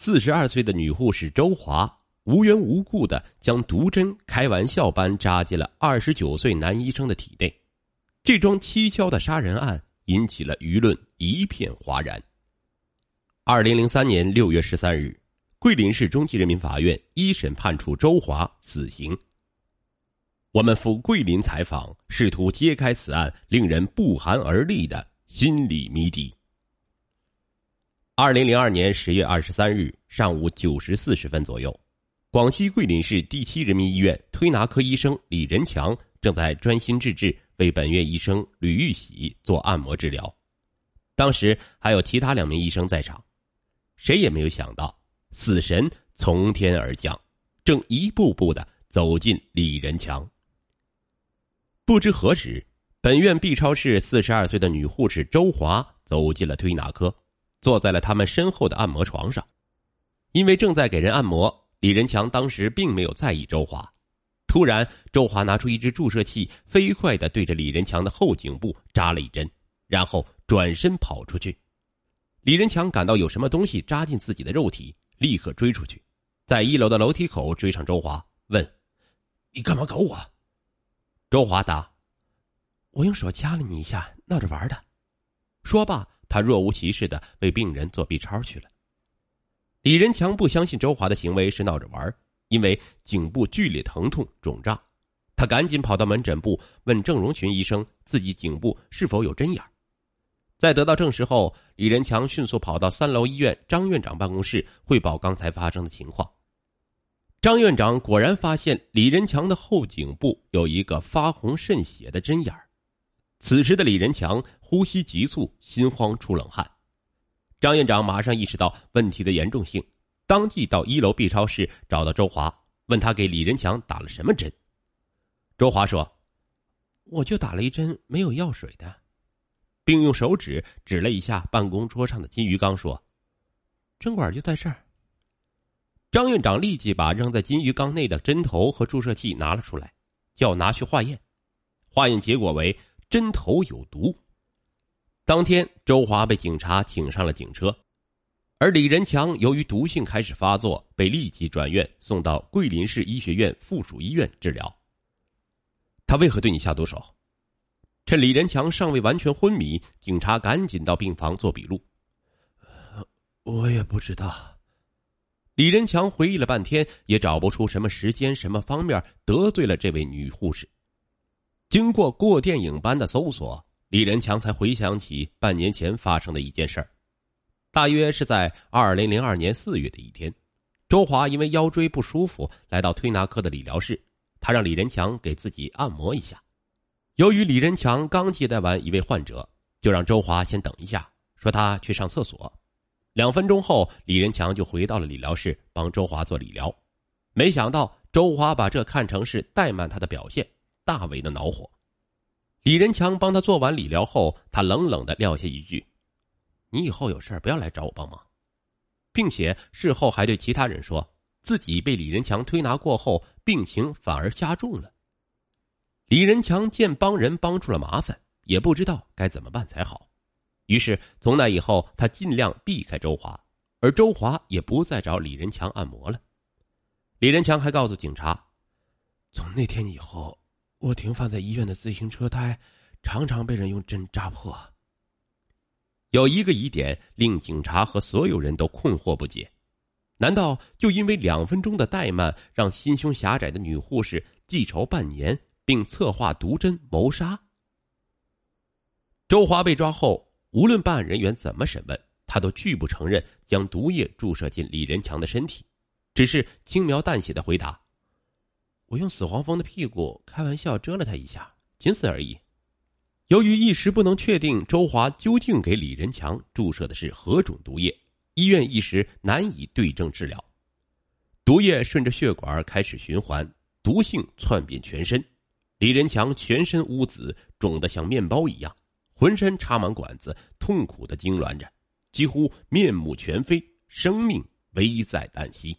四十二岁的女护士周华无缘无故的将毒针开玩笑般扎进了二十九岁男医生的体内，这桩蹊跷的杀人案引起了舆论一片哗然。二零零三年六月十三日，桂林市中级人民法院一审判处周华死刑。我们赴桂林采访，试图揭开此案令人不寒而栗的心理谜底。二零零二年十月二十三日上午九时四十分左右，广西桂林市第七人民医院推拿科医生李仁强正在专心致志为本院医生吕玉喜做按摩治疗。当时还有其他两名医生在场，谁也没有想到死神从天而降，正一步步的走进李仁强。不知何时，本院 B 超室四十二岁的女护士周华走进了推拿科。坐在了他们身后的按摩床上，因为正在给人按摩，李仁强当时并没有在意周华。突然，周华拿出一支注射器，飞快的对着李仁强的后颈部扎了一针，然后转身跑出去。李仁强感到有什么东西扎进自己的肉体，立刻追出去，在一楼的楼梯口追上周华，问：“你干嘛搞我？”周华答：“我用手掐了你一下，闹着玩的。”说罢。他若无其事的为病人做 B 超去了。李仁强不相信周华的行为是闹着玩，因为颈部剧烈疼痛肿胀，他赶紧跑到门诊部问郑荣群医生自己颈部是否有针眼。在得到证实后，李仁强迅速跑到三楼医院张院长办公室汇报刚才发生的情况。张院长果然发现李仁强的后颈部有一个发红渗血的针眼此时的李仁强呼吸急促，心慌出冷汗。张院长马上意识到问题的严重性，当即到一楼 B 超室找到周华，问他给李仁强打了什么针。周华说：“我就打了一针没有药水的。”并用手指指了一下办公桌上的金鱼缸，说：“针管就在这儿。”张院长立即把扔在金鱼缸内的针头和注射器拿了出来，叫拿去化验。化验结果为。针头有毒。当天，周华被警察请上了警车，而李仁强由于毒性开始发作，被立即转院送到桂林市医学院附属医院治疗。他为何对你下毒手？趁李仁强尚未完全昏迷，警察赶紧到病房做笔录。我也不知道。李仁强回忆了半天，也找不出什么时间、什么方面得罪了这位女护士。经过过电影般的搜索，李仁强才回想起半年前发生的一件事儿。大约是在二零零二年四月的一天，周华因为腰椎不舒服来到推拿科的理疗室，他让李仁强给自己按摩一下。由于李仁强刚接待完一位患者，就让周华先等一下，说他去上厕所。两分钟后，李仁强就回到了理疗室帮周华做理疗。没想到周华把这看成是怠慢他的表现。大为的恼火，李仁强帮他做完理疗后，他冷冷的撂下一句：“你以后有事不要来找我帮忙。”并且事后还对其他人说自己被李仁强推拿过后，病情反而加重了。李仁强见帮人帮出了麻烦，也不知道该怎么办才好，于是从那以后，他尽量避开周华，而周华也不再找李仁强按摩了。李仁强还告诉警察，从那天以后。我停放在医院的自行车胎，常常被人用针扎破。有一个疑点令警察和所有人都困惑不解：难道就因为两分钟的怠慢，让心胸狭窄的女护士记仇半年，并策划毒针谋杀？周华被抓后，无论办案人员怎么审问，他都拒不承认将毒液注射进李仁强的身体，只是轻描淡写的回答。我用死黄蜂的屁股开玩笑蛰了他一下，仅此而已。由于一时不能确定周华究竟给李仁强注射的是何种毒液，医院一时难以对症治疗。毒液顺着血管开始循环，毒性窜遍全身。李仁强全身乌紫，肿得像面包一样，浑身插满管子，痛苦的痉挛着，几乎面目全非，生命危在旦夕。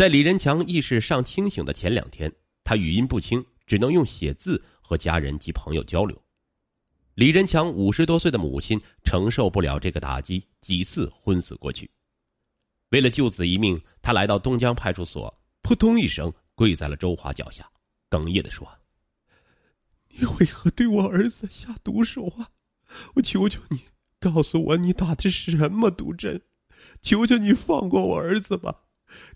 在李仁强意识尚清醒的前两天，他语音不清，只能用写字和家人及朋友交流。李仁强五十多岁的母亲承受不了这个打击，几次昏死过去。为了救子一命，他来到东江派出所，扑通一声跪在了周华脚下，哽咽的说：“你为何对我儿子下毒手啊？我求求你，告诉我你打的是什么毒针！求求你放过我儿子吧，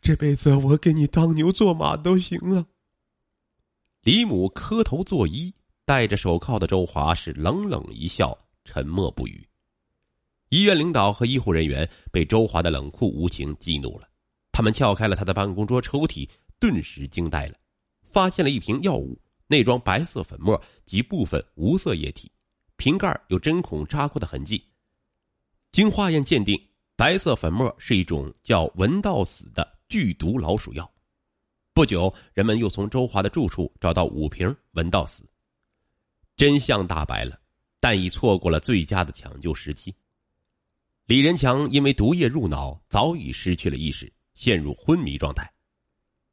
这辈子我给你当牛做马都行啊！”李母磕头作揖，戴着手铐的周华是冷冷一笑，沉默不语。医院领导和医护人员被周华的冷酷无情激怒了，他们撬开了他的办公桌抽屉，顿时惊呆了，发现了一瓶药物，内装白色粉末及部分无色液体，瓶盖有针孔扎过的痕迹。经化验鉴定，白色粉末是一种叫文道死的剧毒老鼠药。不久，人们又从周华的住处找到五瓶文道死。真相大白了，但已错过了最佳的抢救时机。李仁强因为毒液入脑，早已失去了意识，陷入昏迷状态。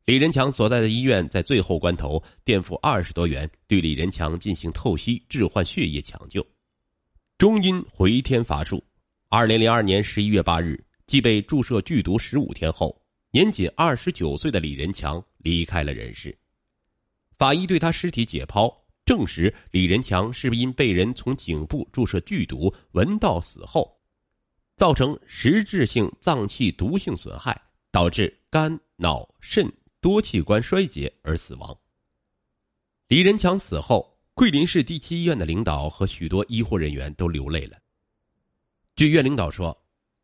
李仁强所在的医院在最后关头垫付二十多元，对李仁强进行透析置换血液抢救，终因回天乏术。二零零二年十一月八日，即被注射剧毒十五天后，年仅二十九岁的李仁强离开了人世。法医对他尸体解剖，证实李仁强是因被人从颈部注射剧毒，闻到死后。造成实质性脏器毒性损害，导致肝、脑、肾多器官衰竭而死亡。李仁强死后，桂林市第七医院的领导和许多医护人员都流泪了。据院领导说，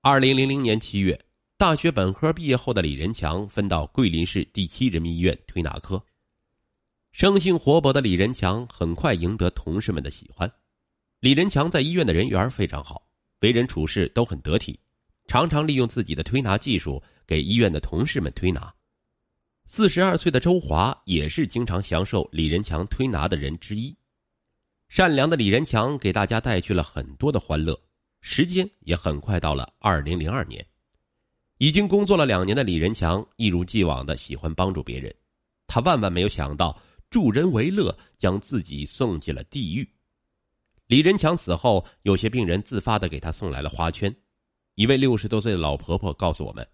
二零零零年七月，大学本科毕业后的李仁强分到桂林市第七人民医院推拿科。生性活泼的李仁强很快赢得同事们的喜欢。李仁强在医院的人缘非常好。为人处事都很得体，常常利用自己的推拿技术给医院的同事们推拿。四十二岁的周华也是经常享受李仁强推拿的人之一。善良的李仁强给大家带去了很多的欢乐。时间也很快到了二零零二年，已经工作了两年的李仁强一如既往的喜欢帮助别人。他万万没有想到，助人为乐将自己送进了地狱。李仁强死后，有些病人自发的给他送来了花圈。一位六十多岁的老婆婆告诉我们：“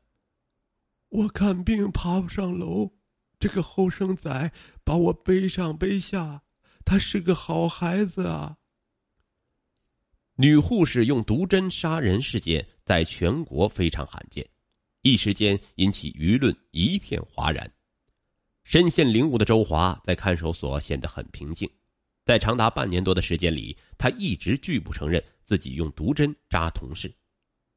我看病爬不上楼，这个后生仔把我背上背下，他是个好孩子啊。”女护士用毒针杀人事件在全国非常罕见，一时间引起舆论一片哗然。身陷囹圄的周华在看守所显得很平静。在长达半年多的时间里，他一直拒不承认自己用毒针扎同事，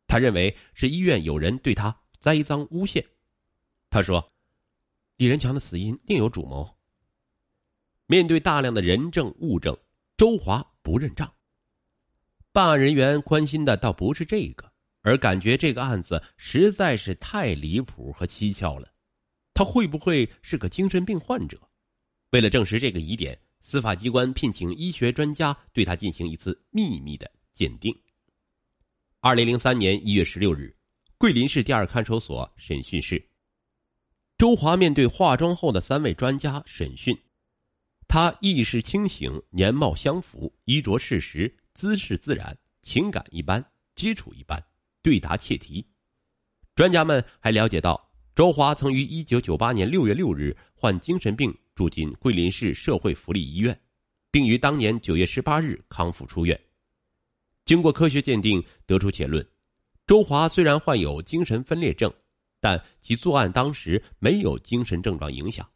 他认为是医院有人对他栽赃诬陷。他说：“李仁强的死因另有主谋。”面对大量的人证物证，周华不认账。办案人员关心的倒不是这个，而感觉这个案子实在是太离谱和蹊跷了。他会不会是个精神病患者？为了证实这个疑点。司法机关聘请医学专家对他进行一次秘密的鉴定。二零零三年一月十六日，桂林市第二看守所审讯室，周华面对化妆后的三位专家审讯，他意识清醒，年貌相符，衣着适时，姿势自然，情感一般，接触一般，对答切题。专家们还了解到，周华曾于一九九八年六月六日患精神病。住进桂林市社会福利医院，并于当年九月十八日康复出院。经过科学鉴定，得出结论：周华虽然患有精神分裂症，但其作案当时没有精神症状影响，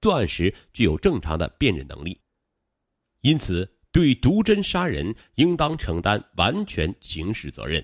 作案时具有正常的辨认能力。因此，对毒针杀人应当承担完全刑事责任。